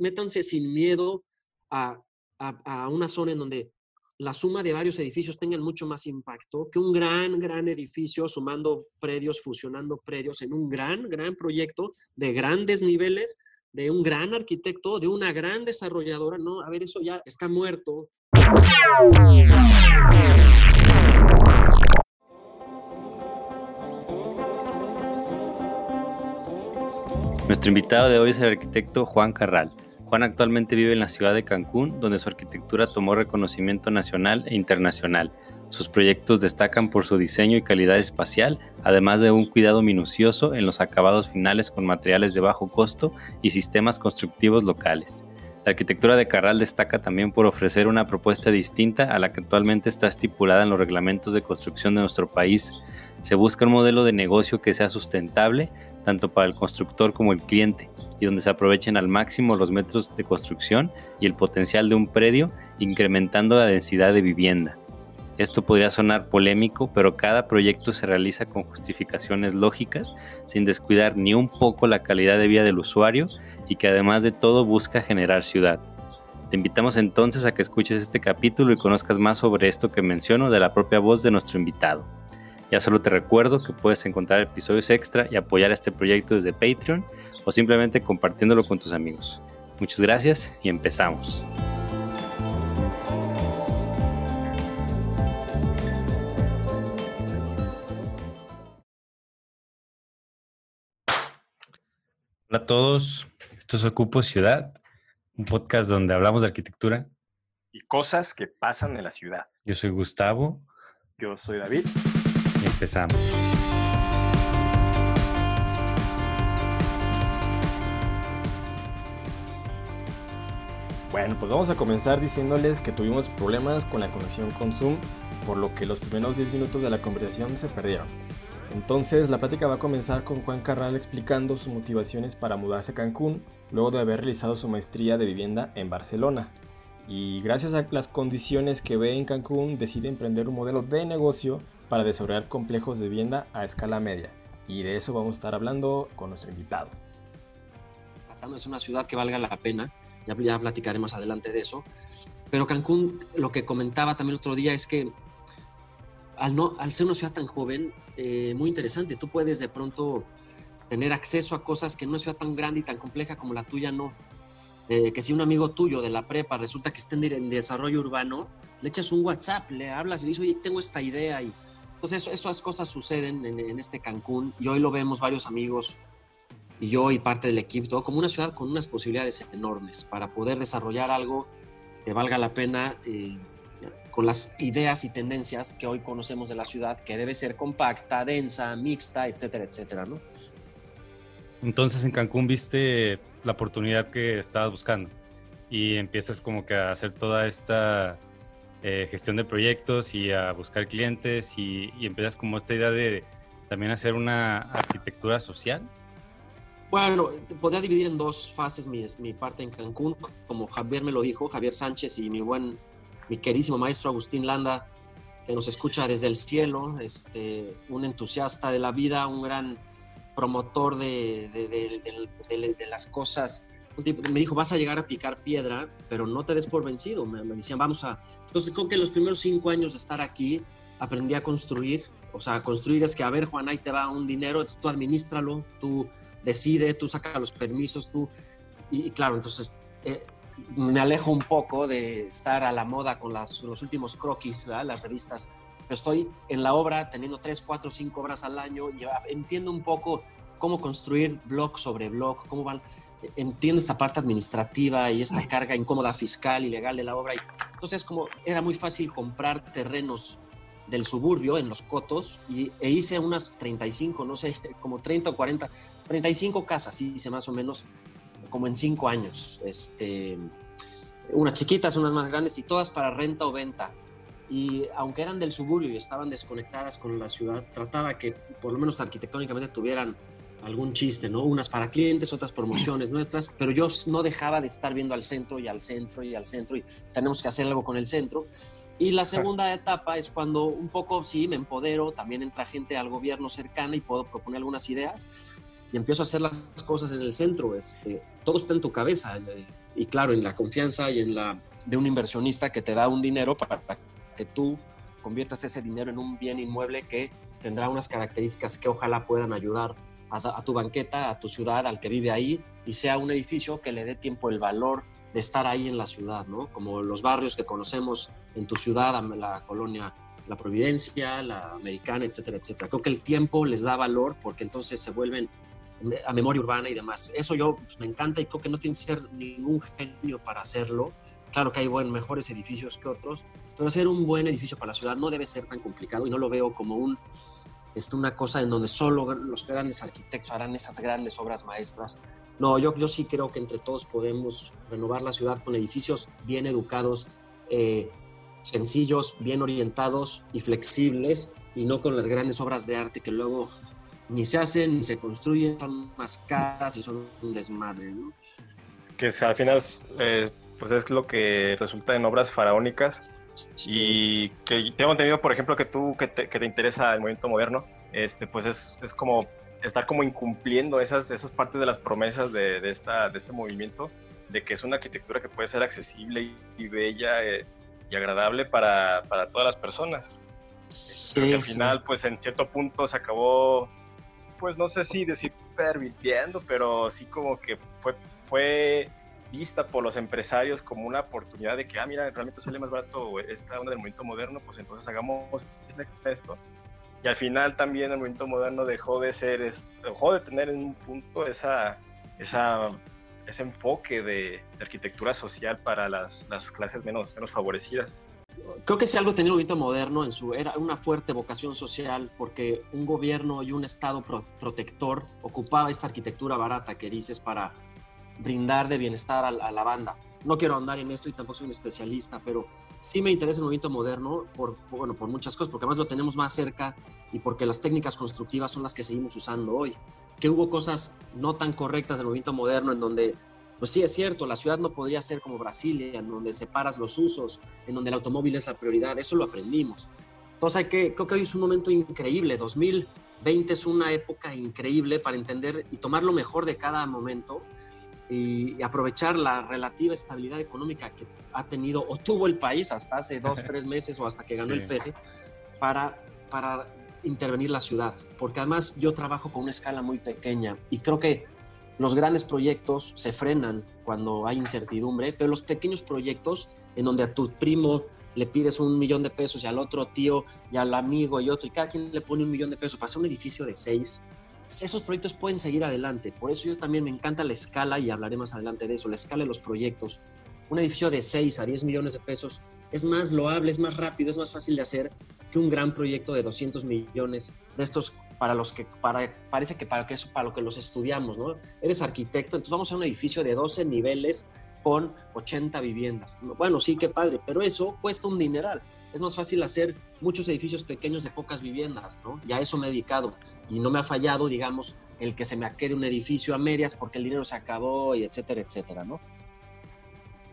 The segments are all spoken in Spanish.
métanse sin miedo a, a, una zona en donde la suma de varios edificios tengan mucho más impacto que un gran, gran edificio sumando predios, fusionando predios en un gran, gran proyecto de grandes niveles, de un gran arquitecto, de una gran desarrolladora. No, a ver, eso ya está muerto. Nuestro invitado de hoy es el arquitecto Juan Carral. Juan actualmente vive en la ciudad de Cancún, donde su arquitectura tomó reconocimiento nacional e internacional. Sus proyectos destacan por su diseño y calidad espacial, además de un cuidado minucioso en los acabados finales con materiales de bajo costo y sistemas constructivos locales. La arquitectura de Carral destaca también por ofrecer una propuesta distinta a la que actualmente está estipulada en los reglamentos de construcción de nuestro país. Se busca un modelo de negocio que sea sustentable tanto para el constructor como el cliente y donde se aprovechen al máximo los metros de construcción y el potencial de un predio, incrementando la densidad de vivienda. Esto podría sonar polémico, pero cada proyecto se realiza con justificaciones lógicas, sin descuidar ni un poco la calidad de vida del usuario y que además de todo busca generar ciudad. Te invitamos entonces a que escuches este capítulo y conozcas más sobre esto que menciono de la propia voz de nuestro invitado. Ya solo te recuerdo que puedes encontrar episodios extra y apoyar este proyecto desde Patreon o simplemente compartiéndolo con tus amigos. Muchas gracias y empezamos. Hola a todos, esto es Ocupo Ciudad, un podcast donde hablamos de arquitectura. Y cosas que pasan en la ciudad. Yo soy Gustavo. Yo soy David. Empezamos. Bueno, pues vamos a comenzar diciéndoles que tuvimos problemas con la conexión con Zoom, por lo que los primeros 10 minutos de la conversación se perdieron. Entonces la plática va a comenzar con Juan Carral explicando sus motivaciones para mudarse a Cancún luego de haber realizado su maestría de vivienda en Barcelona. Y gracias a las condiciones que ve en Cancún decide emprender un modelo de negocio para desarrollar complejos de vivienda a escala media. Y de eso vamos a estar hablando con nuestro invitado. Es una ciudad que valga la pena, ya, ya adelante de eso. Pero Cancún, lo que comentaba también otro día es que al, no, al ser una ciudad tan joven, eh, muy interesante. Tú puedes de pronto tener acceso a cosas que en una ciudad tan grande y tan compleja como la tuya no. Eh, que si un amigo tuyo de la prepa resulta que está en, desarrollo urbano, le echas un WhatsApp, le hablas y le dices, oye, tengo esta idea. Y pues eso, esas cosas suceden en, este Cancún y hoy lo vemos varios amigos y yo y parte del equipo, como una ciudad con unas posibilidades enormes para poder desarrollar algo que valga la pena. Eh, con las ideas y tendencias que hoy conocemos de la ciudad, que debe ser compacta, densa, mixta, etcétera, etcétera, ¿no? Entonces en Cancún viste la oportunidad que estabas buscando y empiezas como que a hacer toda esta eh, gestión de proyectos y a buscar clientes y, y, empiezas como esta idea de también hacer una arquitectura social. Bueno, podría dividir en dos fases mi, mi parte en Cancún, como Javier me lo dijo, Javier Sánchez y mi buen mi querísimo maestro Agustín Landa, que nos escucha desde el cielo, este, un entusiasta de la vida, un gran promotor de, de, las cosas. Me dijo, vas a llegar a picar piedra, pero no te des por vencido. Me, decían, vamos a... Entonces, creo que los primeros cinco años de estar aquí, aprendí a construir. O sea, construir es que, a ver, Juan, ahí te va un dinero, tú administralo, tú decide, tú sacas los permisos, tú... Y, claro, entonces... Eh, me alejo un poco de estar a la moda con las, los últimos croquis, las revistas. Estoy en la obra teniendo tres, cuatro, cinco obras al año. Entiendo un poco cómo construir blog sobre blog, cómo van. Entiendo esta parte administrativa y esta carga incómoda fiscal y legal de la obra. Entonces, como era muy fácil comprar terrenos del suburbio en los cotos y, e hice unas 35, no sé, como 30 o 40, 35 casas, hice más o menos como en cinco años. Este, unas chiquitas, unas más grandes y todas para renta o venta. Y aunque eran del suburbio y estaban desconectadas con la ciudad, trataba que por lo menos arquitectónicamente tuvieran algún chiste, ¿no? Unas para clientes, otras promociones nuestras, pero yo no dejaba de estar viendo al centro y al centro y al centro y tenemos que hacer algo con el centro. Y la segunda etapa es cuando un poco, sí, me empodero, también entra gente al gobierno cercana y puedo proponer algunas ideas, y empiezo a hacer las cosas en el centro. Este, todo está en tu cabeza. y claro, en la confianza y en la de un inversionista que te da un dinero para que tú conviertas ese dinero en un bien inmueble que tendrá unas características que ojalá puedan ayudar a, tu banqueta, a tu ciudad, al que vive ahí, y sea un edificio que le dé tiempo el valor de estar ahí en la ciudad, ¿no? Como los barrios que conocemos en tu ciudad, la colonia La Providencia, la Americana, etcétera, etcétera. Creo que el tiempo les da valor porque entonces se vuelven a memoria urbana y demás. Eso yo pues, me encanta y creo que no tiene que ser ningún genio para hacerlo. Claro que hay buen, mejores edificios que otros, pero hacer un buen edificio para la ciudad no debe ser tan complicado y no lo veo como un, este, una cosa en donde solo los grandes arquitectos harán esas grandes obras maestras. No, yo, yo sí creo que entre todos podemos renovar la ciudad con edificios bien educados, eh, sencillos, bien orientados y flexibles, y no con las grandes obras de arte que luego ni se hacen ni se construyen, son más caras y son un desmadre. ¿no? Que al final eh, pues es lo que resulta en obras faraónicas y que tengo entendido, por ejemplo, que tú, que te, que te interesa el movimiento moderno, este, pues es, es, como estar como incumpliendo esas, esas partes de las promesas de, de, esta, de este movimiento, de que es una arquitectura que puede ser accesible y, bella eh, y agradable para, para, todas las personas. Sí, que al final, pues en cierto punto se acabó, pues no sé si decir permitiendo, pero sí como que fue, fue vista por los empresarios como una oportunidad de que, ah, mira, realmente sale más barato esta onda del movimiento moderno, pues entonces hagamos esto. Y al final también el movimiento moderno dejó de ser, dejó de tener en un punto esa, esa, ese enfoque de, arquitectura social para las, las, clases menos, menos favorecidas. Creo que si algo tenía el movimiento moderno en su era una fuerte vocación social porque un gobierno y un estado protector ocupaba esta arquitectura barata que dices para brindar de bienestar a, la banda. No quiero andar en esto y tampoco soy un especialista, pero sí me interesa el movimiento moderno por, bueno, por muchas cosas, porque además lo tenemos más cerca y porque las técnicas constructivas son las que seguimos usando hoy. Que hubo cosas no tan correctas del movimiento moderno en donde, pues sí es cierto, la ciudad no podría ser como Brasilia, en donde separas los usos, en donde el automóvil es la prioridad, eso lo aprendimos. Entonces que, creo que hoy es un momento increíble, 2020 es una época increíble para entender y tomar lo mejor de cada momento y, aprovechar la relativa estabilidad económica que ha tenido o tuvo el país hasta hace dos, tres meses o hasta que ganó el PG para, para intervenir la ciudad. Porque además yo trabajo con una escala muy pequeña y creo que los grandes proyectos se frenan cuando hay incertidumbre, pero los pequeños proyectos en donde a tu primo le pides un millón de pesos y al otro tío y al amigo y otro, y cada quien le pone un millón de pesos para hacer un edificio de seis, esos proyectos pueden seguir adelante. Por eso yo también me encanta la escala y hablaré más adelante de eso, la escala de los proyectos. Un edificio de 6 a 10 millones de pesos es más loable, es más rápido, es más fácil de hacer que un gran proyecto de 200 millones de estos para los que para, parece que para que eso para lo que los estudiamos, ¿no? Eres arquitecto, entonces vamos a un edificio de 12 niveles con 80 viviendas. Bueno, sí, qué padre, pero eso cuesta un dineral es más fácil hacer muchos edificios pequeños de pocas viviendas, ¿no? Ya eso me he dedicado y no me ha fallado, digamos, el que se me quede un edificio a medias porque el dinero se acabó y etcétera, etcétera, ¿no?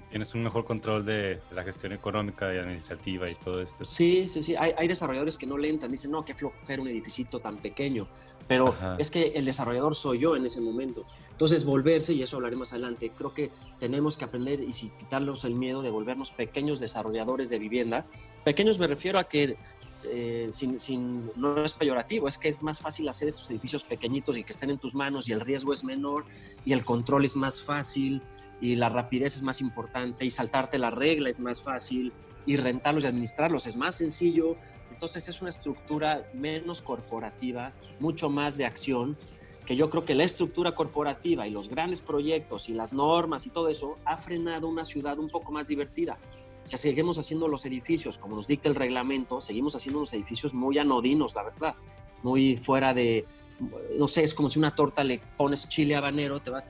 Tienes un mejor control de la gestión económica y administrativa y todo esto. Sí, sí, sí. Hay, hay desarrolladores que no le entran, dicen, no, qué flojera un edificio tan pequeño. Pero es que el desarrollador soy yo en ese momento. Entonces, volverse, y eso hablaré más adelante, creo que tenemos que aprender y quitarnos el miedo de volvernos pequeños desarrolladores de vivienda. Pequeños me refiero a que eh, sin, sin, no es peyorativo, es que es más fácil hacer estos edificios pequeñitos y que estén en tus manos y el riesgo es menor y el control es más fácil y la rapidez es más importante y saltarte la regla es más fácil y rentarlos y administrarlos es más sencillo. Entonces es una estructura menos corporativa, mucho más de acción que yo creo que la estructura corporativa y los grandes proyectos y las normas y todo eso ha frenado una ciudad un poco más divertida. Si seguimos haciendo los edificios como nos dicta el reglamento, seguimos haciendo unos edificios muy anodinos, la verdad, muy fuera de, no sé, es como si una torta le pones chile habanero, te va,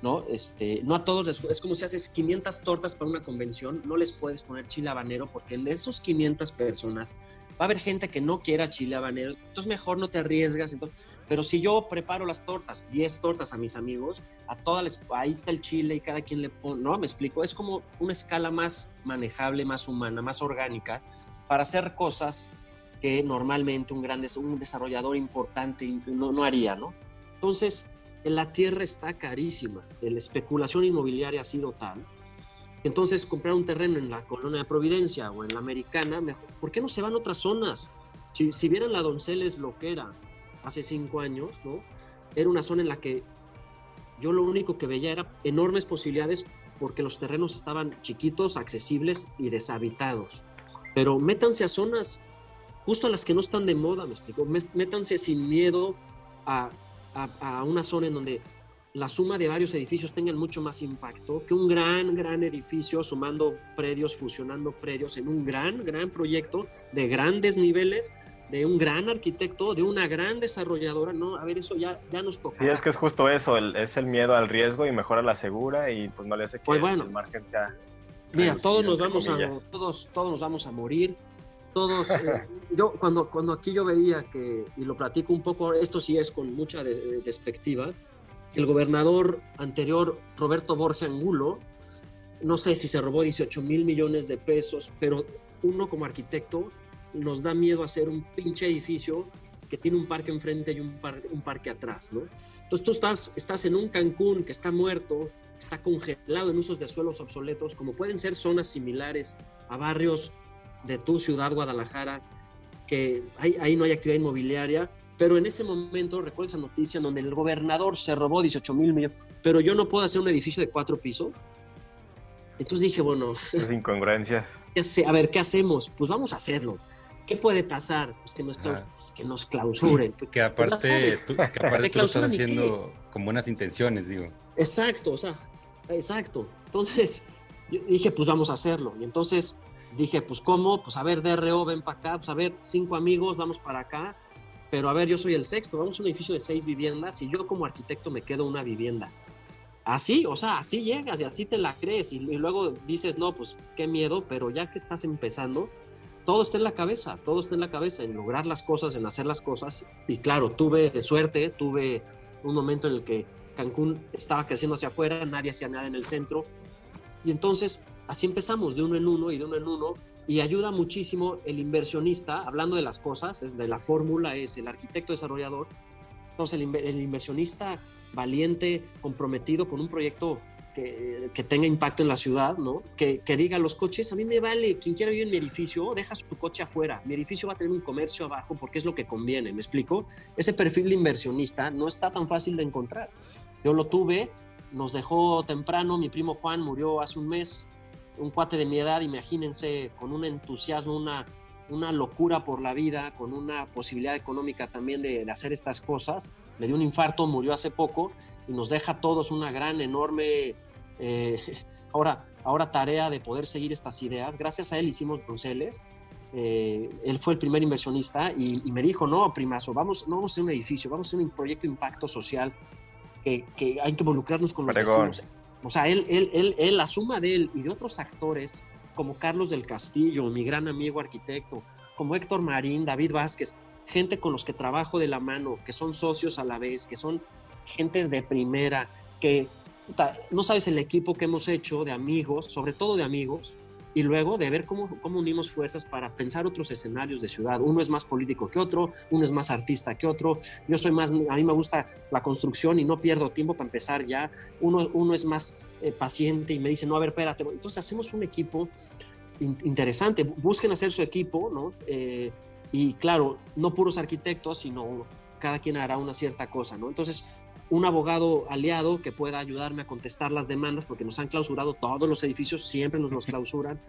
¿no? Este, no a todos, es como si haces 500 tortas para una convención, no les puedes poner chile habanero porque en esos 500 personas va a haber gente que no quiera chile habanero, entonces mejor no te arriesgas. Entonces, pero si yo preparo las tortas, 10 tortas a mis amigos, a todas les, ahí está el chile y cada quien le pone, no, me explico, es como una escala más manejable, más humana, más orgánica, para hacer cosas que normalmente un, gran, un desarrollador importante no, no haría, ¿no? Entonces, la tierra está carísima, la especulación inmobiliaria ha sido tal entonces comprar un terreno en la colonia de Providencia o en la Americana, ¿por qué no se van a otras zonas? Si, si vieran la Donceles lo que era hace cinco años, ¿no? Era una zona en la que yo lo único que veía era enormes posibilidades porque los terrenos estaban chiquitos, accesibles y deshabitados. Pero métanse a zonas justo a las que no están de moda, me explico. Métanse sin miedo a, una zona en donde la suma de varios edificios tengan mucho más impacto que un gran, gran edificio sumando predios, fusionando predios en un gran, gran proyecto de grandes niveles de un gran arquitecto, de una gran desarrolladora, ¿no? A ver, eso ya, ya nos toca. Sí, es que es justo eso, es el miedo al riesgo y mejora la segura y pues no le hace que pues bueno, el margen sea... Mira, todos nos vamos a, todos, todos nos vamos a morir, todos, eh, yo cuando, cuando aquí yo veía que, y lo platico un poco, esto sí es con mucha despectiva, el gobernador anterior, Roberto Borja Angulo, no sé si se robó 18 mil millones de pesos, pero uno como arquitecto nos da miedo hacer un pinche edificio que tiene un parque enfrente y un, parque atrás, ¿no? Entonces tú estás, en un Cancún que está muerto, está congelado en usos de suelos obsoletos, como pueden ser zonas similares a barrios de tu ciudad, Guadalajara, que ahí no hay actividad inmobiliaria, pero en ese momento, recuerdo esa noticia donde el gobernador se robó 18 mil millones, pero yo no puedo hacer un edificio de cuatro pisos. Entonces dije, bueno... Es incongruencia. A ver, ¿qué hacemos? Pues vamos a hacerlo. ¿Qué puede pasar? Pues que, nuestro, pues que nos clausuren. Que pues aparte, tú, que aparte tú lo estás haciendo con buenas intenciones, digo. Exacto, o sea, exacto. Entonces, yo dije, pues vamos a hacerlo. Y entonces dije, pues ¿cómo? Pues a ver, DRO, ven para acá. Pues a ver, cinco amigos, vamos para acá. Pero a ver, yo soy el sexto, vamos a un edificio de seis viviendas y yo como arquitecto me quedo una vivienda. Así, o sea, así llegas y así te la crees y, y luego dices, no, pues qué miedo, pero ya que estás empezando, todo está en la cabeza, todo está en la cabeza, en lograr las cosas, en hacer las cosas. Y claro, tuve suerte, tuve un momento en el que Cancún estaba creciendo hacia afuera, nadie hacía nada en el centro. Y entonces así empezamos, de uno en uno y de uno en uno. Y ayuda muchísimo el inversionista, hablando de las cosas, es de la fórmula, es el arquitecto desarrollador. Entonces el, el inversionista valiente, comprometido con un proyecto que, tenga impacto en la ciudad, ¿no? Que, diga los coches, a mí me vale, quien quiera vivir en mi edificio, deja su coche afuera, mi edificio va a tener un comercio abajo porque es lo que conviene, ¿me explico? Ese perfil de inversionista no está tan fácil de encontrar. Yo lo tuve, nos dejó temprano, mi primo Juan murió hace un mes, un cuate de mi edad, imagínense, con un entusiasmo, una, una locura por la vida, con una posibilidad económica también de, de hacer estas cosas. Le dio un infarto, murió hace poco y nos deja a todos una gran, enorme eh, ahora, ahora tarea de poder seguir estas ideas. Gracias a él hicimos Donceles. Eh, él fue el primer inversionista y, me dijo, no, primazo, vamos, no vamos a hacer un edificio, vamos a hacer un proyecto de impacto social que, hay que involucrarnos con los vecinos. O sea, él, él, él, él, la suma de él y de otros actores, como Carlos del Castillo, mi gran amigo arquitecto, como Héctor Marín, David Vázquez, gente con los que trabajo de la mano, que son socios a la vez, que son gente de primera, que, no sabes el equipo que hemos hecho de amigos, sobre todo de amigos, y luego de ver cómo, cómo unimos fuerzas para pensar otros escenarios de ciudad. Uno es más político que otro, uno es más artista que otro, yo soy más, a mí me gusta la construcción y no pierdo tiempo para empezar ya, uno, uno es más eh, paciente y me dice, no, a ver, espérate, entonces hacemos un equipo interesante, busquen hacer su equipo, ¿no? Eh, y claro, no puros arquitectos, sino cada quien hará una cierta cosa, ¿no? Entonces, un abogado aliado que pueda ayudarme a contestar las demandas, porque nos han clausurado todos los edificios, siempre nos los clausuran.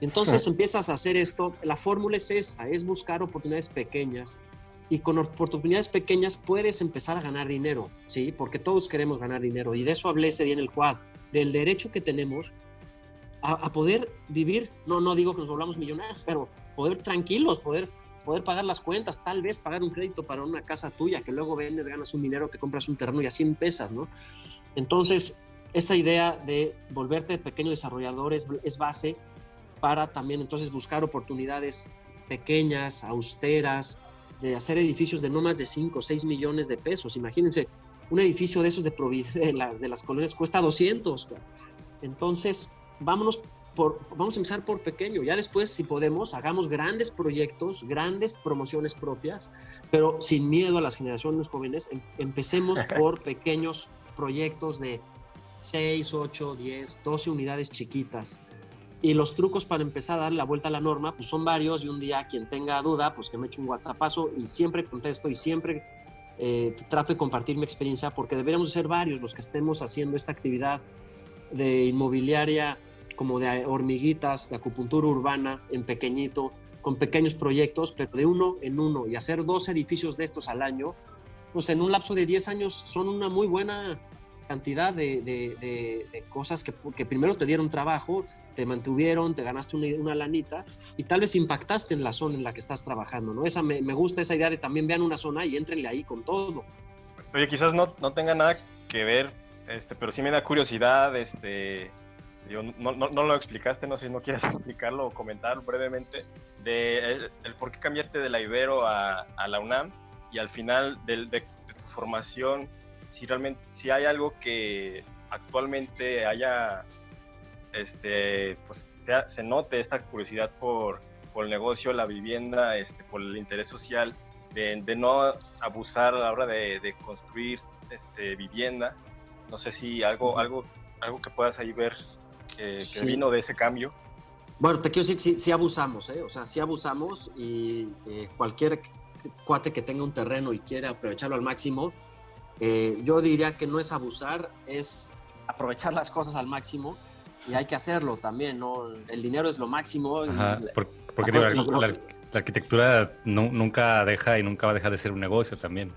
Entonces empiezas a hacer esto, la fórmula es esa, es buscar oportunidades pequeñas y con oportunidades pequeñas puedes empezar a ganar dinero, ¿sí? Porque todos queremos ganar dinero y de eso hablé ese día en el quad, del derecho que tenemos a, a poder vivir, no, no digo que nos volvamos millonarios, pero poder tranquilos, poder poder pagar las cuentas, tal vez pagar un crédito para una casa tuya, que luego vendes, ganas un dinero, te compras un terreno y así empiezas, ¿no? Entonces, esa idea de volverte pequeño desarrollador es, base para también entonces buscar oportunidades pequeñas, austeras, de hacer edificios de no más de 5 o 6 millones de pesos. Imagínense, un edificio de esos de, de, de las colonias cuesta 200. Entonces, vámonos vamos a empezar por pequeño, ya después si podemos, hagamos grandes proyectos, grandes promociones propias, pero sin miedo a las generaciones jóvenes, em, empecemos por pequeños proyectos de 6, 8, 10, 12 unidades chiquitas. Y los trucos para empezar a dar la vuelta a la norma, pues son varios y un día quien tenga duda, pues que me eche un WhatsAppazo y siempre contesto y siempre eh, trato de compartir mi experiencia porque deberíamos ser varios los que estemos haciendo esta actividad de inmobiliaria como de hormiguitas, de acupuntura urbana en pequeñito, con pequeños proyectos, pero de uno en uno y hacer dos edificios de estos al año, pues en un lapso de 10 años son una muy buena cantidad de, de, cosas que, que, primero te dieron trabajo, te mantuvieron, te ganaste una, una, lanita y tal vez impactaste en la zona en la que estás trabajando, ¿no? Esa, me, me gusta esa idea de también vean una zona y entrenle ahí con todo. Oye, quizás no, no tenga nada que ver, este, pero sí me da curiosidad, este, no, no, no, lo explicaste, no sé si no quieres explicarlo o comentar brevemente, de el, el por qué cambiarte de la Ibero a, a la UNAM y al final del, de, de tu formación si realmente, si hay algo que actualmente haya, este, pues se, se note esta curiosidad por, por, el negocio, la vivienda, este, por el interés social, de, de no abusar a la hora de, de construir este, vivienda. No sé si algo, algo, algo que puedas ahí ver que, que sí. vino de ese cambio. Bueno, te quiero decir que sí, sí abusamos, ¿eh? o sea, sí abusamos y eh, cualquier cuate que tenga un terreno y quiera aprovecharlo al máximo, eh, yo diría que no es abusar, es aprovechar las cosas al máximo y hay que hacerlo también, ¿no? El dinero es lo máximo. Ajá, por, porque la, la, la, la, arquitectura no, nunca deja y nunca va a dejar de ser un negocio también.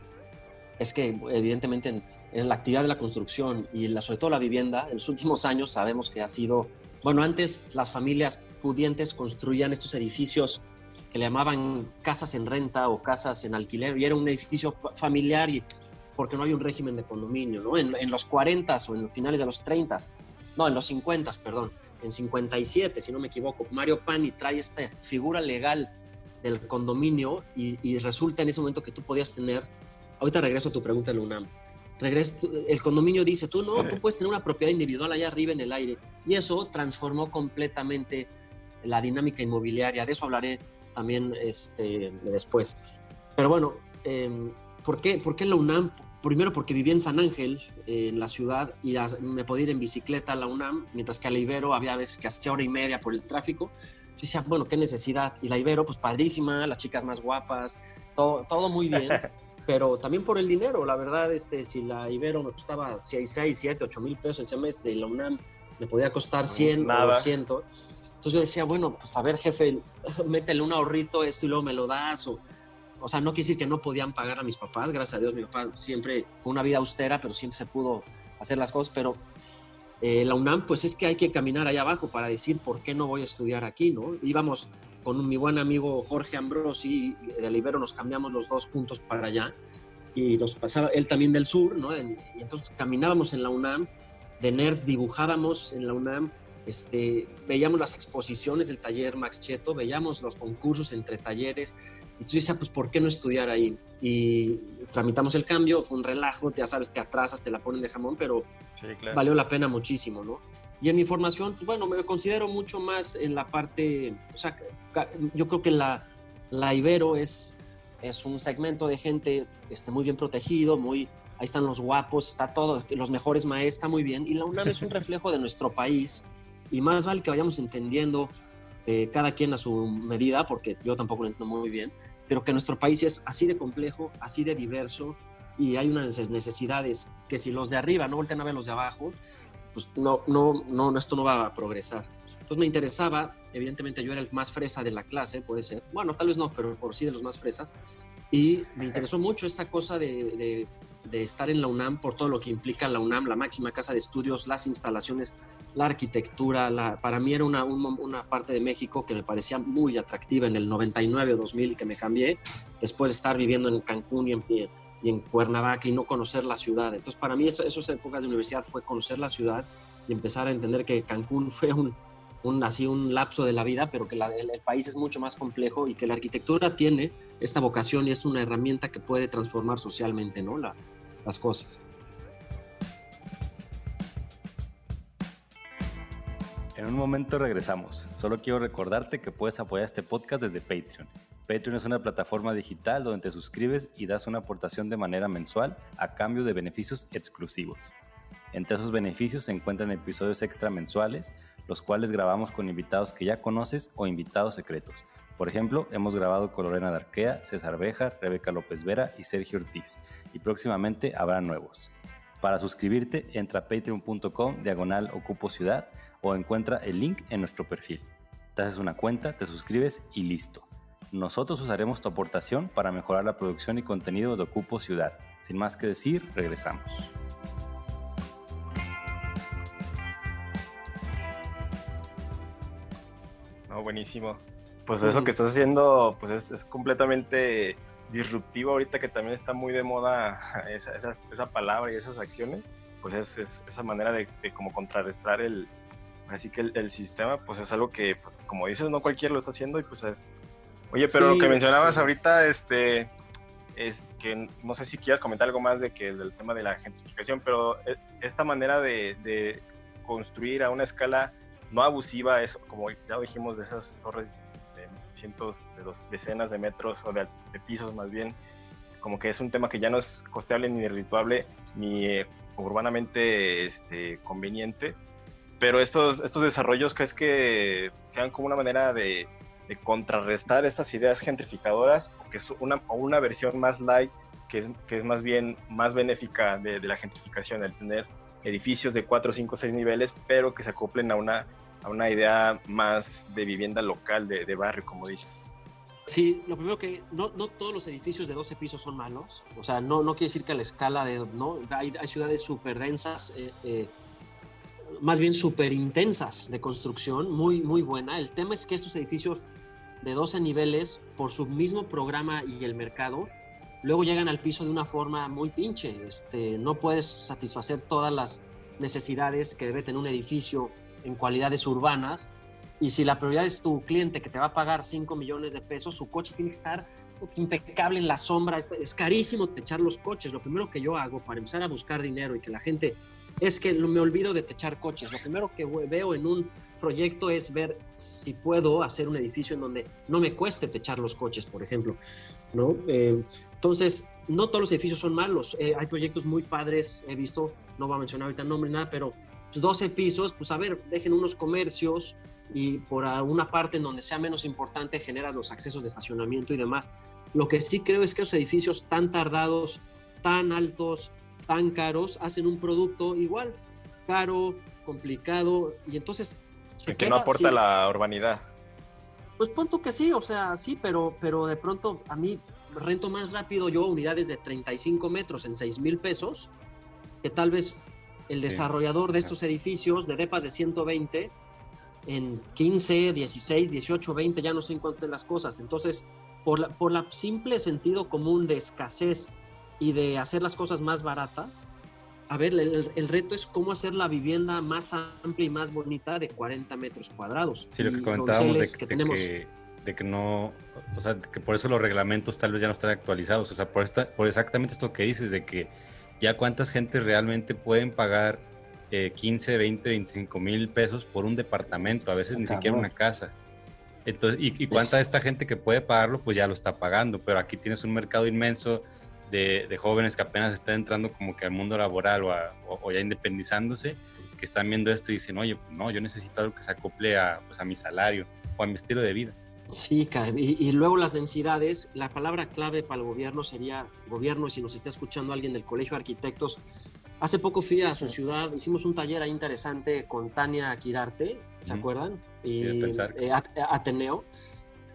Es que evidentemente en, la actividad de la construcción y la, sobre todo la vivienda, en los últimos años sabemos que ha sido, bueno, antes las familias pudientes construían estos edificios que le llamaban casas en renta o casas en alquiler y era un edificio familiar y porque no hay un régimen de condominio, ¿no? En, los 40 o en los finales de los 30, no, en los 50, perdón, en 57, si no me equivoco, Mario Pani trae esta figura legal del condominio y, resulta en ese momento que tú podías tener, ahorita regreso a tu pregunta de regreso, el condominio dice, tú no, tú puedes tener una propiedad individual allá arriba en el aire, y eso transformó completamente la dinámica inmobiliaria, de eso hablaré también este, después. Pero bueno, eh, ¿por, qué, ¿por qué la UNAM Primero porque vivía en San Ángel, eh, en la ciudad, y me podía ir en bicicleta a la UNAM, mientras que a la Ibero había veces que hacía hora y media por el tráfico. Yo decía, bueno, qué necesidad. Y la Ibero, pues padrísima, las chicas más guapas, todo, todo muy bien. pero también por el dinero, la verdad, este, si la Ibero me costaba 6, 6 7, 8 mil pesos el semestre y la UNAM me podía costar 100 Nada. o 200. Entonces yo decía, bueno, pues a ver, jefe, métele un ahorrito esto y luego me lo das. O, o sea, no quiere decir que no podían pagar a mis papás, gracias a Dios, mi papá siempre con una vida austera, pero siempre se pudo hacer las cosas, pero eh, la UNAM, pues es que hay que caminar allá abajo para decir por qué no voy a estudiar aquí, ¿no? Íbamos con mi buen amigo Jorge Ambrosi de Libero, nos cambiamos los dos juntos para allá y nos pasaba él también del sur, ¿no? Y entonces caminábamos en la UNAM, de nerds dibujábamos en la UNAM, este, veíamos las exposiciones del taller Max Cheto, veíamos los concursos entre talleres, y tú decías, pues, ¿por qué no estudiar ahí? Y tramitamos el cambio, fue un relajo, ya sabes, te atrasas, te la ponen de jamón, pero sí, claro. valió la pena muchísimo, ¿no? Y en mi formación, pues, bueno, me considero mucho más en la parte, o sea, yo creo que la, la Ibero es, es un segmento de gente este, muy bien protegido, muy, ahí están los guapos, está todo, los mejores maestros, está muy bien, y la UNAM es un reflejo de nuestro país, y más vale que vayamos entendiendo eh, cada quien a su medida, porque yo tampoco lo entiendo muy bien, pero que nuestro país es así de complejo, así de diverso y hay unas necesidades que si los de arriba no voltean a ver los de abajo, pues no, no, no, esto no va a progresar. Entonces me interesaba, evidentemente yo era el más fresa de la clase, puede ser, bueno, tal vez no, pero por sí de los más fresas, y me interesó mucho esta cosa de, de de estar en la UNAM por todo lo que implica la UNAM, la máxima casa de estudios, las instalaciones, la arquitectura. La, para mí era una, una, parte de México que me parecía muy atractiva en el 99 o 2000 que me cambié, después de estar viviendo en Cancún y en, y en Cuernavaca y no conocer la ciudad. Entonces para mí esas, esas épocas de universidad fue conocer la ciudad y empezar a entender que Cancún fue un, un, así un lapso de la vida, pero que el, país es mucho más complejo y que la arquitectura tiene esta vocación y es una herramienta que puede transformar socialmente ¿no? la, las cosas. En un momento regresamos. Solo quiero recordarte que puedes apoyar este podcast desde Patreon. Patreon es una plataforma digital donde te suscribes y das una aportación de manera mensual a cambio de beneficios exclusivos. Entre esos beneficios se encuentran episodios extra mensuales, los cuales grabamos con invitados que ya conoces o invitados secretos. Por ejemplo, hemos grabado con Lorena Darquea, César Bejar, Rebeca López Vera y Sergio Ortiz, y próximamente habrá nuevos. Para suscribirte, entra a patreon.com diagonal Ocupo Ciudad o encuentra el link en nuestro perfil. Te haces una cuenta, te suscribes y listo. Nosotros usaremos tu aportación para mejorar la producción y contenido de Ocupo Ciudad. Sin más que decir, regresamos. Buenísimo. Pues eso que estás haciendo, pues es, completamente disruptivo ahorita que también está muy de moda esa, palabra y esas acciones, pues es, esa manera de, como contrarrestar el, así que el, sistema, pues es algo que, pues, como dices, no cualquiera lo está haciendo y pues es... Oye, pero lo que mencionabas ahorita, este, es que no sé si quieras comentar algo más de que del tema de la gentrificación, pero eh, esta manera de, de construir a una escala no abusiva, es como ya dijimos, de esas torres de cientos, de decenas de metros o de, pisos más bien, como que es un tema que ya no es costeable ni redituable ni eh, urbanamente este, conveniente. Pero estos, estos desarrollos, ¿crees que sean como una manera de, contrarrestar estas ideas gentrificadoras o que es una, una versión más light que es, que es más bien más benéfica de, de la gentrificación, el tener edificios de 4, 5, 6 niveles, pero que se acoplen a una, a una idea más de vivienda local, de, de barrio, como dice. Sí, lo primero que no, no todos los edificios de 12 pisos son malos, o sea, no, no quiere decir que la escala de, no, hay, hay ciudades súper densas, eh, eh, más bien súper intensas de construcción, muy, muy buena. El tema es que estos edificios de 12 niveles, por su mismo programa y el mercado, luego llegan al piso de una forma muy pinche. Este, no puedes satisfacer todas las necesidades que debe tener un edificio en cualidades urbanas. Y si la prioridad es tu cliente que te va a pagar 5 millones de pesos, su coche tiene que estar impecable en la sombra. Es carísimo techar los coches. Lo primero que yo hago para empezar a buscar dinero y que la gente es que me olvido de techar coches. Lo primero que veo en un proyecto es ver si puedo hacer un edificio en donde no me cueste techar los coches, por ejemplo. ¿no? Eh, entonces, no todos los edificios son malos. Eh, hay proyectos muy padres, he visto, no voy a mencionar ahorita el nombre, nada, pero 12 pues, pisos, pues a ver, dejen unos comercios y por una parte en donde sea menos importante generas los accesos de estacionamiento y demás. Lo que sí creo es que los edificios tan tardados, tan altos, tan caros, hacen un producto igual, caro, complicado, y entonces... Se que no aporta la urbanidad. Pues punto que sí, o sea, sí, pero, pero de pronto a mí rento más rápido yo unidades de 35 metros en 6 mil pesos que tal vez el desarrollador de estos edificios de depas de 120 en 15, 16, 18, 20, ya no se encuentran las cosas. Entonces, por la, por la simple sentido común de escasez y de hacer las cosas más baratas, a ver, el, reto es cómo hacer la vivienda más amplia y más bonita de 40 metros cuadrados. Sí, lo que comentábamos de que, tenemos... de que, no, o sea, que por eso los reglamentos tal vez ya no están actualizados, o sea, por, esta, por exactamente esto que dices, de que ya cuántas gente realmente pueden pagar 15, 20, 25 mil pesos por un departamento, a veces ni siquiera una casa. Entonces, y, cuánta de esta gente que puede pagarlo, pues ya lo está pagando, pero aquí tienes un mercado inmenso de, jóvenes que apenas están entrando como que al mundo laboral o, ya independizándose, que están viendo esto y dicen, oye, no, yo necesito algo que se acople a, pues a mi salario o a mi estilo de vida. Sí, y, y, luego las densidades, la palabra clave para el gobierno sería, gobierno, si nos está escuchando alguien del Colegio de Arquitectos, hace poco fui a su ciudad, hicimos un taller ahí interesante con Tania Quirarte, ¿se acuerdan? Y, eh, Ateneo,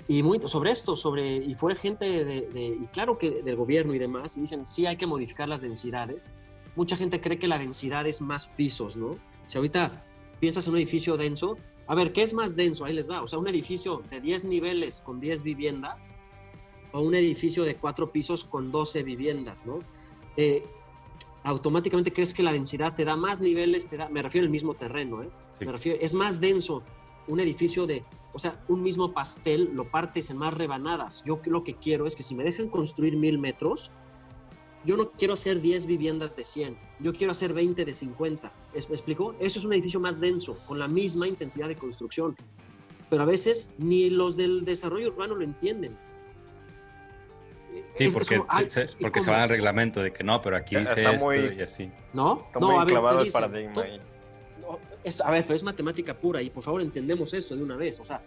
y muy sobre esto, sobre, y fue gente de, y claro que del gobierno y demás, y dicen, sí hay que modificar las densidades. Mucha gente cree que la densidad es más pisos, ¿no? Si ahorita piensas en un edificio denso, a ver, ¿qué es más denso? Ahí les va. O sea, un edificio de 10 niveles con 10 viviendas o un edificio de 4 pisos con 12 viviendas, ¿no? Eh, automáticamente crees que la densidad te da más niveles, te da, me refiero al mismo terreno, ¿eh? Me refiero, es más denso un edificio de, o sea, un mismo pastel lo partes en más rebanadas. Yo lo que quiero es que si me dejan construir mil metros, yo no quiero hacer 10 viviendas de 100, yo quiero hacer 20 de 50. ¿Me explico? Eso es un edificio más denso, con la misma intensidad de construcción. Pero a veces ni los del desarrollo urbano lo entienden. Sí, porque, se, porque se van al reglamento de que no, pero aquí dice esto y así. ¿No? Está no, muy a ver, clavado te el paradigma ahí. no, es- a ver, pero es matemática pura y por favor entendemos esto de una vez. O sea,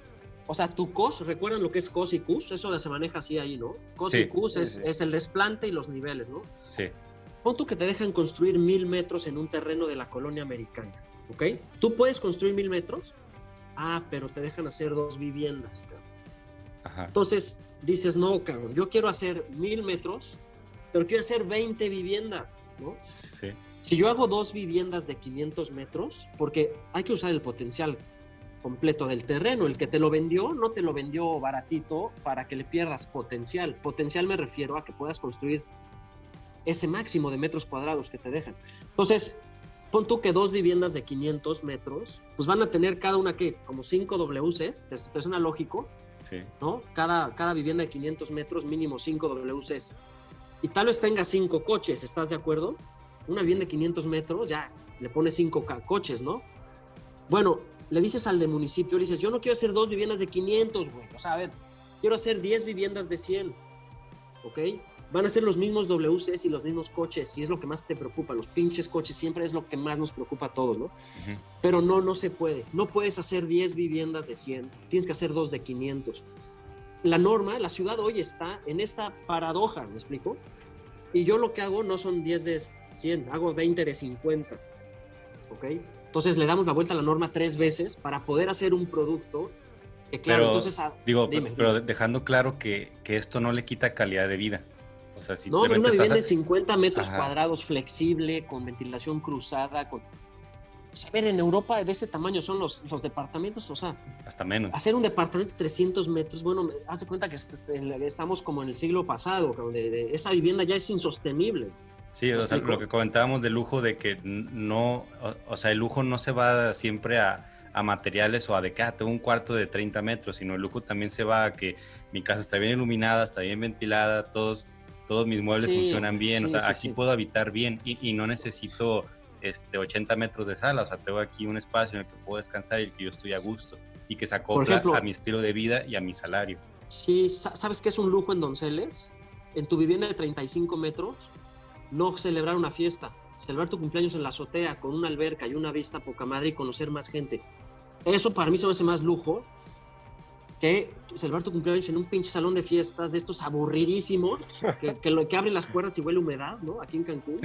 o sea, tu cos, ¿recuerdan lo que es cos y cus? Eso se maneja así ahí, ¿no? Cos Sí. y cus Sí, es, sí. es el desplante y los niveles, ¿no? Sí, Pon tú que te dejan construir mil metros en un terreno de la colonia americana, ¿ok? ¿Tú puedes construir mil metros? Ah, pero te dejan hacer dos viviendas, cabrón. ajá. Entonces dices, no, cabrón, yo quiero hacer mil metros, pero quiero hacer 20 viviendas, ¿no? Sí, Si yo hago dos viviendas de 500 metros, porque hay que usar el potencial completo del terreno, el que te lo vendió no te lo vendió baratito para que le pierdas potencial. Potencial me refiero a que puedas construir ese máximo de metros cuadrados que te dejan. Entonces, pon tú que dos viviendas de 500 metros, pues van a tener cada una que como 5 WCs, ¿te, te suena lógico? sí, ¿no? Cada, cada vivienda de 500 metros, mínimo 5 WCs. Y tal vez tenga 5 coches, ¿estás de acuerdo? Una vivienda de 500 metros, ya le pones 5 coches, ¿no? Bueno, le dices al de municipio, le dices, yo no quiero hacer dos viviendas de 500, güey. O sea, a ver, quiero hacer 10 viviendas de 100, ¿ok? Van a ser los mismos WCs y los mismos coches, y es lo que más te preocupa. Los pinches coches siempre es lo que más nos preocupa a todos, ¿no? Pero no, no se puede. No puedes hacer 10 viviendas de 100. Tienes que hacer dos de 500. La norma, la ciudad hoy está en esta paradoja, ¿me explico? Y yo lo que hago no son 10 de 100, hago 20 de 50. ¿Ok? Entonces le damos la vuelta a la norma tres veces para poder hacer un producto que, claro, Pero, entonces... ah, Digo, dime, pero dejando claro que, que esto no le quita calidad de vida. O sea, No, pero una vivienda de 50 metros Ajá. cuadrados flexible, con ventilación cruzada, con... O sea, a ver, en Europa de ese tamaño son los, los departamentos, o sea, hasta menos. hacer un departamento de 300 metros, bueno, haz de cuenta que est- est- estamos como en el siglo pasado, de- de- esa vivienda ya es insostenible. Sí, ¿Me o sea, lo que comentábamos del lujo de que no, o, o sea, el lujo no se va siempre a, a materiales o a de que ah, tengo un cuarto de 30 metros, sino el lujo también se va a que mi casa está bien iluminada, está bien ventilada, todos, todos mis muebles Sí, funcionan bien, o sí, sea, sí, aquí puedo habitar bien y, y no necesito este, 80 metros de sala, o sea, tengo aquí un espacio en el que puedo descansar y el que yo estoy a gusto y que se acopla ejemplo- a mi estilo de vida y a mi salario. Sí, sa- ¿sabes qué es un lujo en Donceles? En tu vivienda de 35 metros, no celebrar una fiesta, celebrar tu cumpleaños en la azotea con una alberca y una vista poca madre y conocer más gente. Eso para mí se me hace más lujo que celebrar tu cumpleaños en un pinche salón de fiestas de estos aburridísimos, que, que lo que abre las puertas y huele humedad, ¿no? Aquí en Cancún,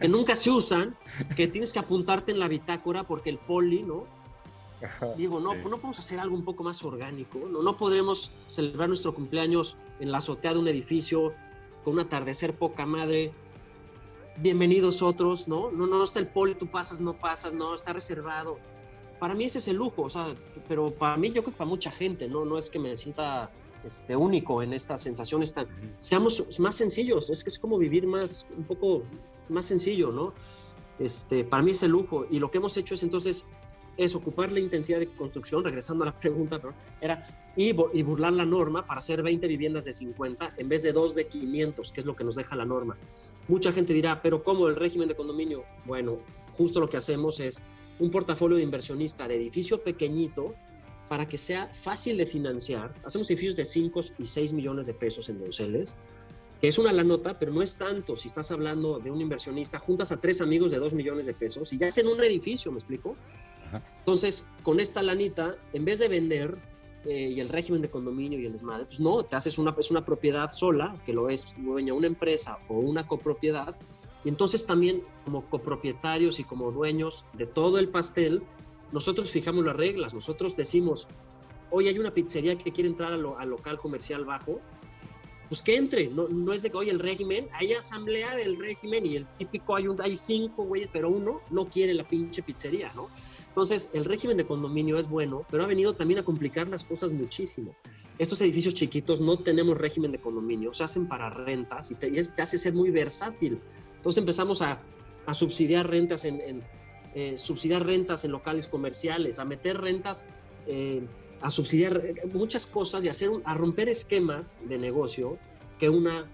que nunca se usan, que tienes que apuntarte en la bitácora porque el poli, ¿no? Digo, no, Sí. no podemos hacer algo un poco más orgánico, no, no podremos celebrar nuestro cumpleaños en la azotea de un edificio con un atardecer poca madre. Bienvenidos otros, ¿no? No, no, no está el poli, tú pasas, no pasas, no, está reservado. Para mí ese es el lujo, o sea, pero para mí yo creo que para mucha gente, ¿no? No es que me sienta este, único en estas sensaciones tan... Seamos más sencillos, es que es como vivir más, un poco más sencillo, ¿no? Este, para mí es el lujo y lo que hemos hecho es entonces es ocupar la intensidad de construcción, regresando a la pregunta, ¿no? era y, y burlar la norma para hacer 20 viviendas de 50 en vez de 2 de 500, que es lo que nos deja la norma. Mucha gente dirá, pero ¿cómo el régimen de condominio? Bueno, justo lo que hacemos es un portafolio de inversionista de edificio pequeñito para que sea fácil de financiar. Hacemos edificios de 5 y 6 millones de pesos en Donceles, que es una la nota, pero no es tanto. Si estás hablando de un inversionista, juntas a tres amigos de 2 millones de pesos y ya hacen un edificio, ¿me explico? Entonces, con esta lanita, en vez de vender eh, y el régimen de condominio y el desmadre, pues no, te haces una, una propiedad sola, que lo es dueña una empresa o una copropiedad, y entonces también como copropietarios y como dueños de todo el pastel, nosotros fijamos las reglas, nosotros decimos, hoy hay una pizzería que quiere entrar al local comercial bajo, pues que entre, no, no es de que hoy el régimen, hay asamblea del régimen y el típico hay, un, hay cinco güeyes, pero uno no quiere la pinche pizzería, ¿no? Entonces, el régimen de condominio es bueno, pero ha venido también a complicar las cosas muchísimo. Estos edificios chiquitos no tenemos régimen de condominio, se hacen para rentas y te, hace ser muy versátil. Entonces empezamos a, subsidiar rentas en, en, eh, subsidiar rentas en locales comerciales, a meter rentas, eh, a subsidiar eh, muchas cosas y hacer un- a romper esquemas de negocio que una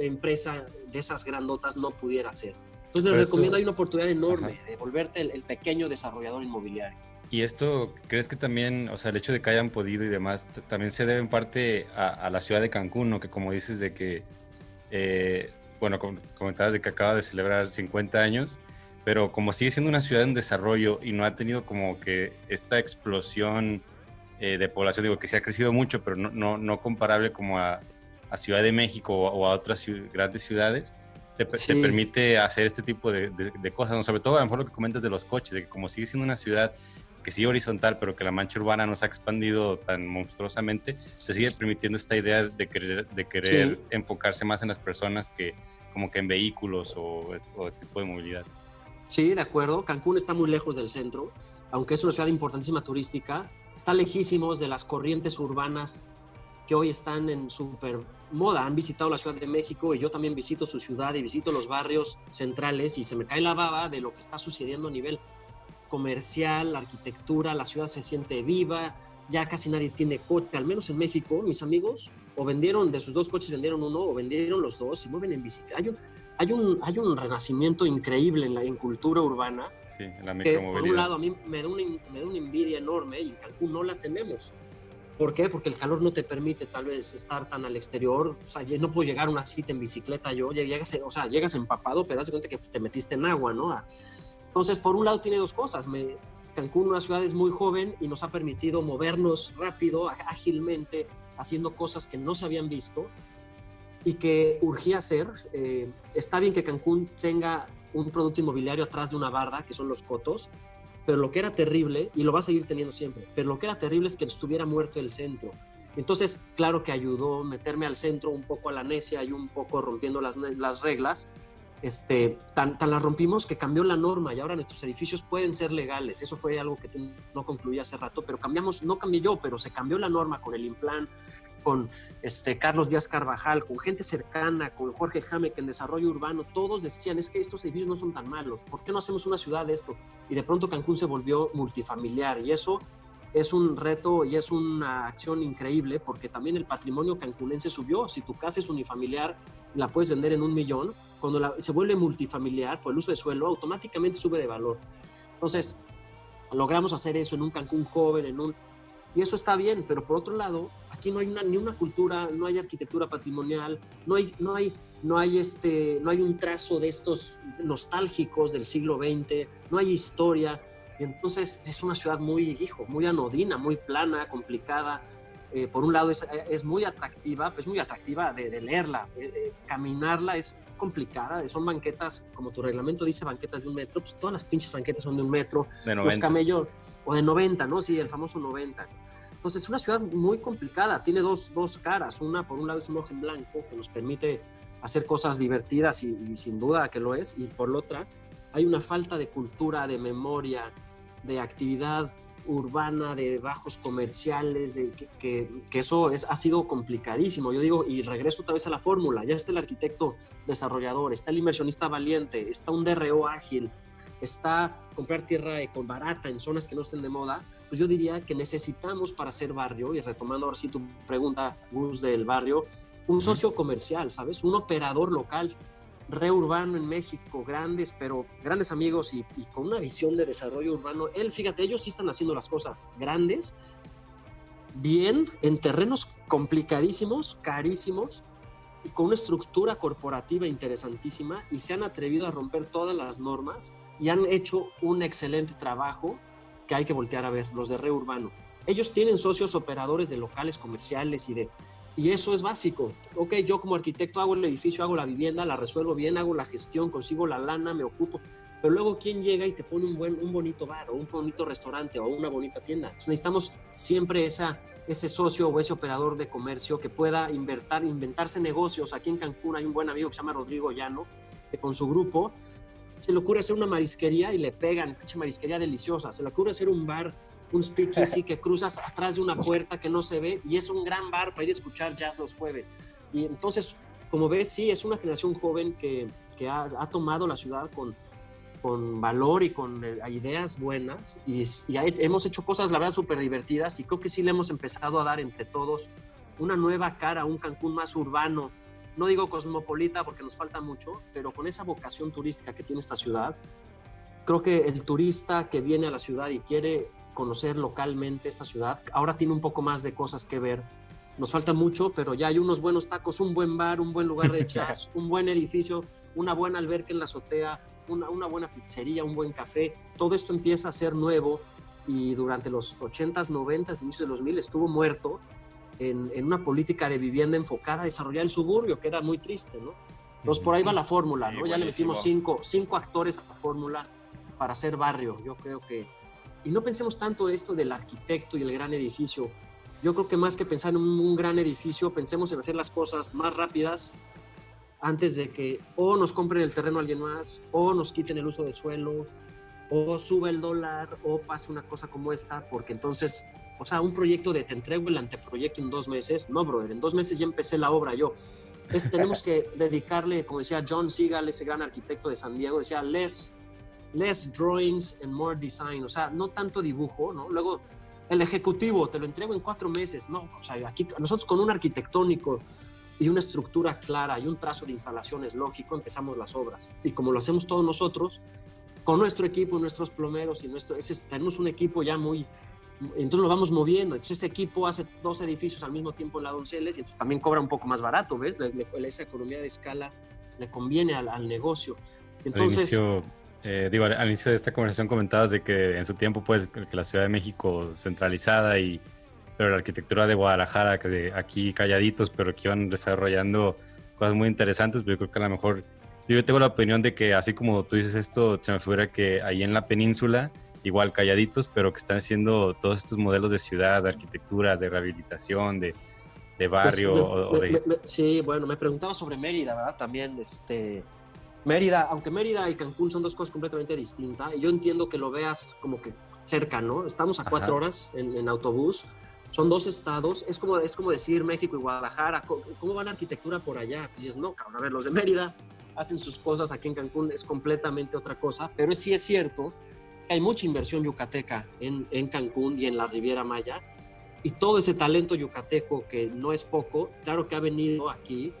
empresa de esas grandotas no pudiera hacer. Entonces les eso- recomiendo, hay una oportunidad enorme Ajá. de volverte el, el pequeño desarrollador inmobiliario. Y esto, ¿crees que también, o sea, el hecho de que hayan podido y demás, también se debe en parte a, a la ciudad de Cancún, ¿no? Que como dices de que eh, bueno, comentabas de que acaba de celebrar 50 años, pero como sigue siendo una ciudad en desarrollo y no ha tenido como que esta explosión eh, de población, digo que se ha crecido mucho, pero no, no, no comparable como a, a, Ciudad de México o, a otras grandes ciudades, te, te, permite hacer este tipo de, de, cosas, ¿no? sobre todo a lo mejor lo que comentas de los coches, de que como sigue siendo una ciudad que sigue horizontal, pero que la mancha urbana no se ha expandido tan monstruosamente, se sigue permitiendo esta idea de querer, de querer enfocarse más en las personas que como que en vehículos o, o tipo de movilidad. Sí, de acuerdo. Cancún está muy lejos del centro, aunque es una ciudad importantísima turística, está lejísimos de las corrientes urbanas que hoy están en super moda. Han visitado la Ciudad de México y yo también visito su ciudad y visito los barrios centrales y se me cae la baba de lo que está sucediendo a nivel comercial, arquitectura, la ciudad se siente viva, ya casi nadie tiene coche, al menos en México, mis amigos, o vendieron de sus dos coches, vendieron uno o vendieron los dos y mueven en bicicleta. Hay un, hay un, hay un renacimiento increíble en la en cultura urbana. Sí, en la que por un lado a mí me da, una, me da una envidia enorme y en Cancún no la tenemos. ¿Por qué? Porque el calor no te permite tal vez estar tan al exterior. O sea, no puedo llegar a una cita en bicicleta yo. Llegas, o sea, llegas empapado, pero das cuenta que te metiste en agua, ¿no? Entonces, por un lado tiene dos cosas. Me, Cancún, una ciudad es muy joven y nos ha permitido movernos rápido, ágilmente, haciendo cosas que no se habían visto y que urgía hacer. Eh, está bien que Cancún tenga un producto inmobiliario atrás de una barda, que son los cotos, pero lo que era terrible, y lo va a seguir teniendo siempre, pero lo que era terrible es que estuviera muerto el centro. Entonces, claro que ayudó meterme al centro un poco a la necia y un poco rompiendo las, las reglas, este, tan, tan la rompimos que cambió la norma y ahora nuestros edificios pueden ser legales. Eso fue algo que no concluí hace rato, pero cambiamos, no cambié yo, pero se cambió la norma con el Implan, con este, Carlos Díaz Carvajal, con gente cercana, con Jorge Jame, que en desarrollo urbano, todos decían, es que estos edificios no son tan malos, ¿por qué no hacemos una ciudad de esto? Y de pronto Cancún se volvió multifamiliar y eso es un reto y es una acción increíble porque también el patrimonio cancunense subió. Si tu casa es unifamiliar, la puedes vender en un millón cuando se vuelve multifamiliar por el uso de suelo, automáticamente sube de valor. Entonces, logramos hacer eso en un Cancún joven, en un... Y eso está bien, pero por otro lado, aquí no hay una, ni una cultura, no hay arquitectura patrimonial, no hay, no hay, no hay, este, no hay un trazo de estos nostálgicos del siglo XX, no hay historia. Y entonces es una ciudad muy, hijo, muy anodina, muy plana, complicada. Eh, por un lado es, es, muy atractiva, es muy atractiva de, leerla, eh, eh, caminarla es complicada, son banquetas, como tu reglamento dice, banquetas de un metro, pues todas las pinches banquetas son de un metro, de 90. los camellos, o de 90, ¿no? Sí, el famoso 90. Entonces es una ciudad muy complicada, tiene dos, dos caras, una por un lado es un ojo en blanco que nos permite hacer cosas divertidas y, y sin duda que lo es, y por la otra hay una falta de cultura, de memoria, de actividad urbana, de bajos comerciales, de que, que, eso es, ha sido complicadísimo. Yo digo, y regreso otra vez a la fórmula, ya está el arquitecto desarrollador, está el inversionista valiente, está un DRO ágil, está comprar tierra con barata en zonas que no estén de moda, pues yo diría que necesitamos para hacer barrio, y retomando ahora sí tu pregunta, Gus, del barrio, un socio comercial, ¿sabes? Un operador local re urbano en México, grandes, pero grandes amigos y, con una visión de desarrollo urbano. Él, fíjate, ellos sí están haciendo las cosas grandes, bien, en terrenos complicadísimos, carísimos, y con una estructura corporativa interesantísima, y se han atrevido a romper todas las normas y han hecho un excelente trabajo que hay que voltear a ver, los de re urbano. Ellos tienen socios operadores de locales comerciales y de y eso es básico. Ok, yo como arquitecto hago el edificio, hago la vivienda, la resuelvo bien, hago la gestión, consigo la lana, me ocupo. Pero luego, ¿quién llega y te pone un, buen, un bonito bar o un bonito restaurante o una bonita tienda? necesitamos siempre esa, ese socio o ese operador de comercio que pueda invertir, inventarse negocios. Aquí en Cancún hay un buen amigo que se llama Rodrigo Llano, que con su grupo se le ocurre hacer una marisquería y le pegan, pinche marisquería deliciosa. Se le ocurre hacer un bar un speakeasy que cruzas atrás de una puerta que no se ve y es un gran bar para ir a escuchar jazz los jueves. Y entonces, como ves, sí, es una generación joven que, que ha, ha, tomado la ciudad con, con valor y con eh, ideas buenas y, y hemos hecho cosas, la verdad, súper divertidas y creo que sí le hemos empezado a dar entre todos una nueva cara, un Cancún más urbano. No digo cosmopolita porque nos falta mucho, pero con esa vocación turística que tiene esta ciudad, creo que el turista que viene a la ciudad y quiere conocer localmente esta ciudad. Ahora tiene un poco más de cosas que ver nos falta mucho, pero ya hay unos buenos tacos, un buen bar, un buen lugar de jazz, un buen edificio, una buena alberca en la azotea, una, una, buena pizzería, un buen café. Todo esto empieza a ser nuevo y durante los 80s, 90s, inicios de los 2000 estuvo muerto en, en, una política de vivienda enfocada a desarrollar el suburbio, que era muy triste, ¿no? Entonces por ahí va la fórmula, ¿no? ya le metimos cinco, cinco actores a la fórmula para hacer barrio. Yo creo que... Y no pensemos tanto esto del arquitecto y el gran edificio yo creo que más que pensar en un gran edificio, pensemos en hacer las cosas más rápidas antes de que o nos compren el terreno alguien más, o nos quiten el uso de suelo, o sube el dólar, o pase una cosa como esta, porque entonces, o sea, un proyecto de te entrego el anteproyecto en dos meses, no, brother, en dos meses ya empecé la obra yo. Es, tenemos que dedicarle, como decía John Seagal, ese gran arquitecto de San Diego, decía, less, less drawings and more design, o sea, no tanto dibujo, ¿no? Luego el ejecutivo, te lo entrego en cuatro meses. No, o sea, aquí nosotros con un arquitectónico y una estructura clara y un trazo de instalaciones lógico empezamos las obras. Y como lo hacemos todos nosotros, con nuestro equipo, nuestros plomeros y nuestro, ese, tenemos un equipo ya muy, entonces lo vamos moviendo. Entonces ese equipo hace dos edificios al mismo tiempo en la Donceles y entonces también cobra un poco más barato, ¿ves? esa economía de escala le conviene al, al negocio. Entonces... Eh, digo, al inicio de esta conversación comentabas de que en su tiempo, pues, que la Ciudad de México centralizada y, pero la arquitectura de Guadalajara, que de aquí calladitos, pero que iban desarrollando cosas muy interesantes, pero yo creo que a lo mejor, yo tengo la opinión de que así como tú dices esto, se me figura que ahí en la península, igual calladitos, pero que están haciendo todos estos modelos de ciudad, de arquitectura, de rehabilitación, de, de pues, barrio. sí, bueno, me preguntaba sobre Mérida, ¿verdad? También, este Mérida, aunque Mérida y Cancún son dos cosas completamente distintas, yo entiendo que lo veas como que cerca, ¿no? Estamos a cuatro horas en, autobús, son dos estados, es como, es como decir México y Guadalajara, ¿cómo, va la arquitectura por allá? Pues dices, no, cabrón, a ver, los de Mérida hacen sus cosas, aquí en Cancún es completamente otra cosa, pero sí es cierto que hay mucha inversión yucateca en, en Cancún y en la Riviera Maya, y todo ese talento yucateco que no es poco, claro que ha venido aquí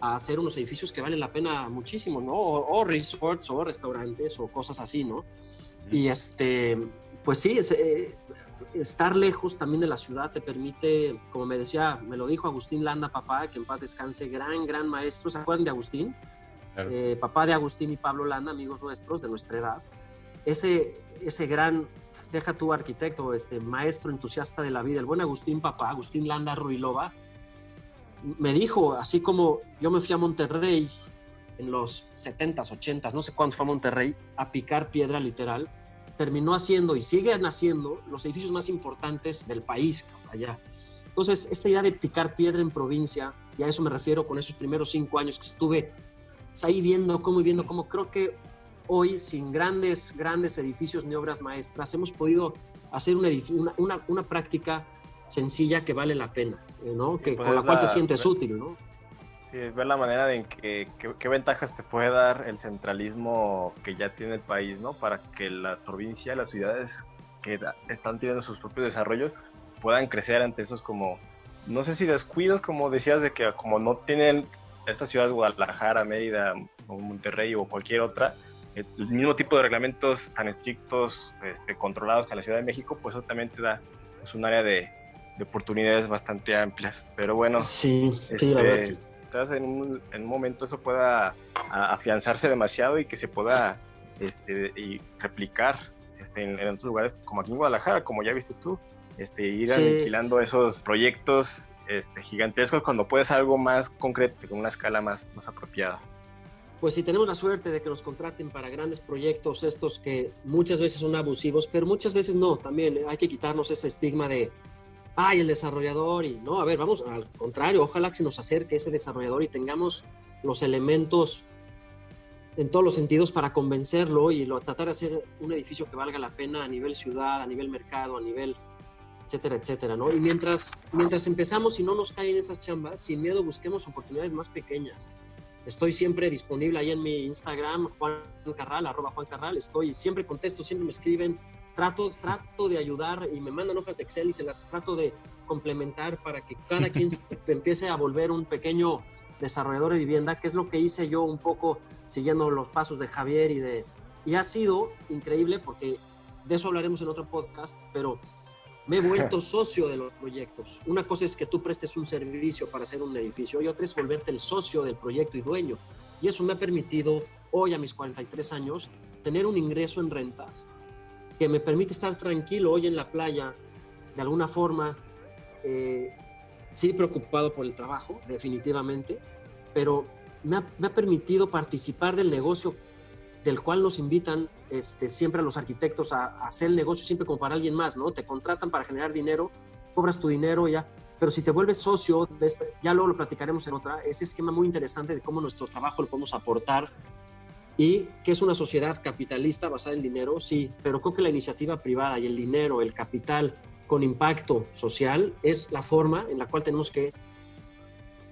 a hacer unos edificios que valen la pena muchísimo, ¿no? O, resorts o restaurantes o cosas así, ¿no? Y este, pues sí, eh, estar lejos también de la ciudad te permite, como me decía, me lo dijo Agustín Landa, papá, que en paz descanse, gran, gran maestro, ¿se acuerdan de Agustín? Eh, papá de Agustín y Pablo Landa, amigos nuestros de nuestra edad. Ese, ese gran, deja tu arquitecto, este maestro entusiasta de la vida, el buen Agustín, papá, Agustín Landa Ruilova, me dijo, así como yo me fui a Monterrey en los 70s, 80s, no sé cuándo fue a Monterrey, a picar piedra literal, terminó haciendo y sigue haciendo los edificios más importantes del país allá. Entonces, esta idea de picar piedra en provincia, y a eso me refiero con esos primeros cinco años que estuve pues, ahí viendo cómo y viendo cómo creo que hoy, sin grandes, grandes edificios ni obras maestras, hemos podido hacer una, una, una práctica sencilla que vale la pena, ¿no? que, pues, con la cual te sientes útil, ¿no? Sí, ver la manera en que qué ventajas te puede dar el centralismo que ya tiene el país, ¿no? Para que la provincia, las ciudades que están teniendo sus propios desarrollos puedan crecer ante esos como, no sé si descuidos, como decías, de que como no tienen estas ciudades, Guadalajara, Mérida, o Monterrey o cualquier otra, el mismo tipo de reglamentos tan estrictos, este, controlados que la Ciudad de México, pues eso también te da pues, un área de, de oportunidades bastante amplias. Pero bueno, sí, sí, la verdad, este, En, un, en un momento eso pueda afianzarse demasiado y que se pueda este, y replicar este, en, otros lugares, como aquí en Guadalajara, como ya viste tú, este, ir aniquilando esos proyectos este, gigantescos cuando puedes algo más concreto, con una escala más, más apropiada. Pues si tenemos la suerte de que nos contraten para grandes proyectos, estos que muchas veces son abusivos, pero muchas veces no, también hay que quitarnos ese estigma de ay, el desarrollador, y no, a ver, vamos, al contrario, ojalá que se nos acerque ese desarrollador y tengamos los elementos en todos los sentidos para convencerlo y lo, tratar de hacer un edificio que valga la pena a nivel ciudad, a nivel mercado, a nivel etcétera, etcétera, ¿no? Y mientras, mientras empezamos y no nos caen esas chambas, sin miedo busquemos oportunidades más pequeñas. Estoy siempre disponible ahí en mi Instagram, Juan Carral, arroba Juan Carral, estoy, siempre contesto, siempre me escriben, trato, trato de ayudar y me mandan hojas de Excel y se las trato de complementar para que cada quien empiece a volver un pequeño desarrollador de vivienda, que es lo que hice yo un poco siguiendo los pasos de Javier y de... Y ha sido increíble porque de eso hablaremos en otro podcast, pero me he vuelto socio de los proyectos. Una cosa es que tú prestes un servicio para hacer un edificio y otra es volverte el socio del proyecto y dueño. Y eso me ha permitido hoy a mis 43 años tener un ingreso en rentas que me permite estar tranquilo hoy en la playa, de alguna forma, eh, sí preocupado por el trabajo, definitivamente, pero me ha, permitido participar del negocio del cual nos invitan este, siempre a los arquitectos a, hacer el negocio siempre como para alguien más, ¿no? Te contratan para generar dinero, cobras tu dinero ya, pero si te vuelves socio, ya luego lo platicaremos en otra, ese esquema muy interesante de cómo nuestro trabajo lo podemos aportar y que es una sociedad capitalista basada en dinero, sí, pero creo que la iniciativa privada y el dinero, el capital con impacto social es la forma en la cual tenemos que,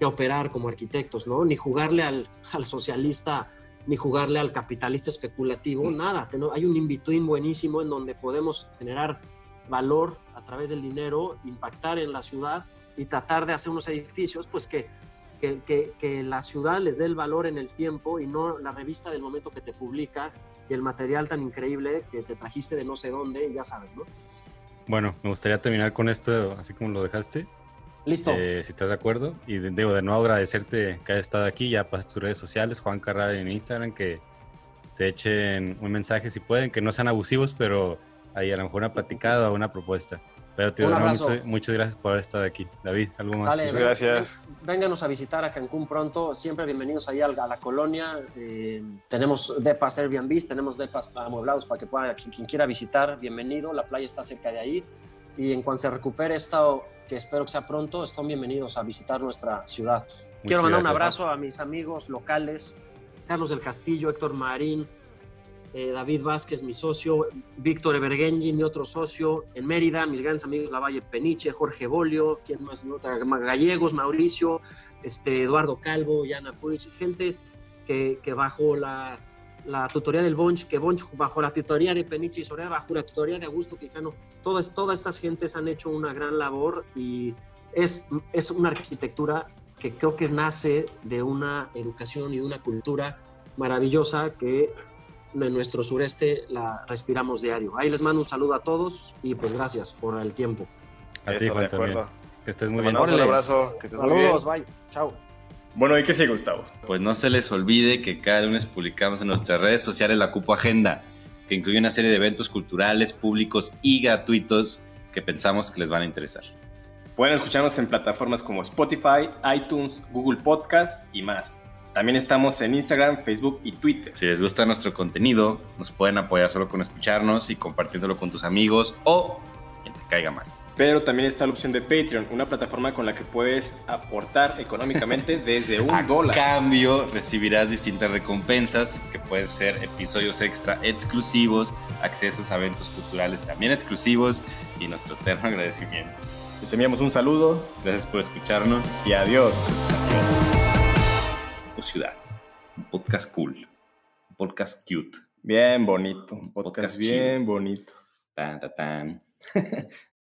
operar como arquitectos, ¿no? Ni jugarle al, al, socialista, ni jugarle al capitalista especulativo, nada. Hay un in-between buenísimo en donde podemos generar valor a través del dinero, impactar en la ciudad y tratar de hacer unos edificios, pues que que, la ciudad les dé el valor en el tiempo y no la revista del momento que te publica y el material tan increíble que te trajiste de no sé dónde, ya sabes, ¿no? Bueno, me gustaría terminar con esto así como lo dejaste. Listo. Eh, si estás de acuerdo. Y debo de nuevo agradecerte que hayas estado aquí. Ya pasas tus redes sociales, Juan Carral en Instagram, que te echen un mensaje si pueden, que no sean abusivos, pero ahí a lo mejor una platicada o una propuesta. Pero doy muchas, gracias por haber estado aquí. David, ¿algo más? muchas gracias. Vénganos a visitar a Cancún pronto. Siempre bienvenidos ahí a la colonia. Eh, tenemos depas Airbnb, tenemos depas amueblados para que pueda, quien, quiera visitar, bienvenido. La playa está cerca de ahí. Y en cuanto se recupere esto, que espero que sea pronto, están bienvenidos a visitar nuestra ciudad. Quiero mandar un abrazo a mis amigos locales, Carlos del Castillo, Héctor Marín, eh, David Vázquez, mi socio, Víctor Evergenji, mi otro socio, en Mérida, mis grandes amigos Lavalle Peniche, Jorge Bolio, ¿quién más? Gallegos, Mauricio, este, Eduardo Calvo, Yana Puig, gente que, bajo la, tutoría del Bonch, que Bonch bajo la tutoría de Peniche y Soria, bajo la tutoría de Augusto Quijano, todas, todas estas gentes han hecho una gran labor y es, es una arquitectura que creo que nace de una educación y una cultura maravillosa que en nuestro sureste la respiramos diario. Ahí les mando un saludo a todos y pues gracias por el tiempo. A ti, Juan, también. Que estés muy bien. Un abrazo. Que estés Saludos, bye. Chao. Bueno, ¿y qué sigue, Gustavo? Pues no se les olvide que cada lunes publicamos en nuestras redes sociales la Cupo Agenda, que incluye una serie de eventos culturales, públicos y gratuitos que pensamos que les van a interesar. Pueden escucharnos en plataformas como Spotify, iTunes, Google Podcast y más. También estamos en Instagram, Facebook y Twitter. Si les gusta nuestro contenido, nos pueden apoyar solo con escucharnos y compartiéndolo con tus amigos o quien te caiga mal. Pero también está la opción de Patreon, una plataforma con la que puedes aportar económicamente desde un a dólar. cambio, recibirás distintas recompensas que pueden ser episodios extra exclusivos, accesos a eventos culturales también exclusivos y nuestro eterno agradecimiento. Les enviamos un saludo. Gracias por escucharnos y adiós. Adiós ciudad. Un podcast cool. Un podcast cute. Bien bonito. Un podcast, bien bonito. Tan, tan, tan.